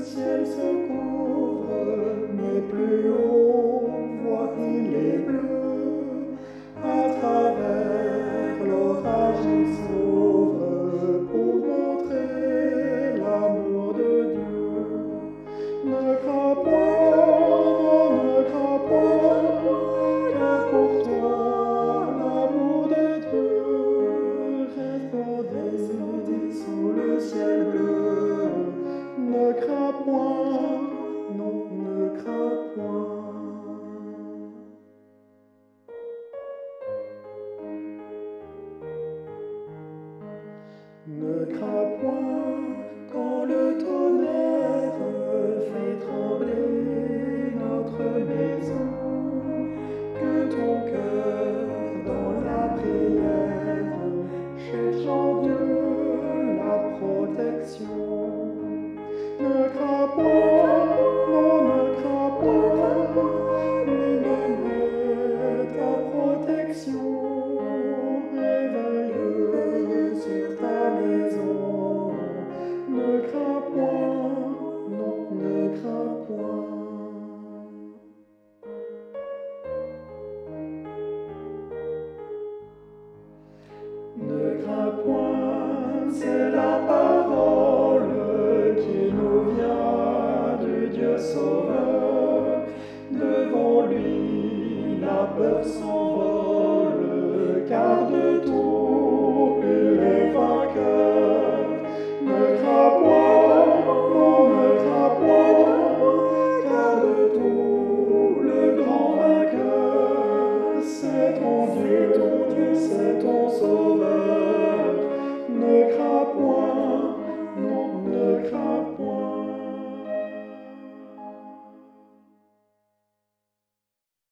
ser socorro. ne crains point quand le tonnerre fait trembler notre maison. Que ton cœur dans la prière cherche en Dieu la protection. Ne crains point. Sauveur, devant lui la peur s'envole, car de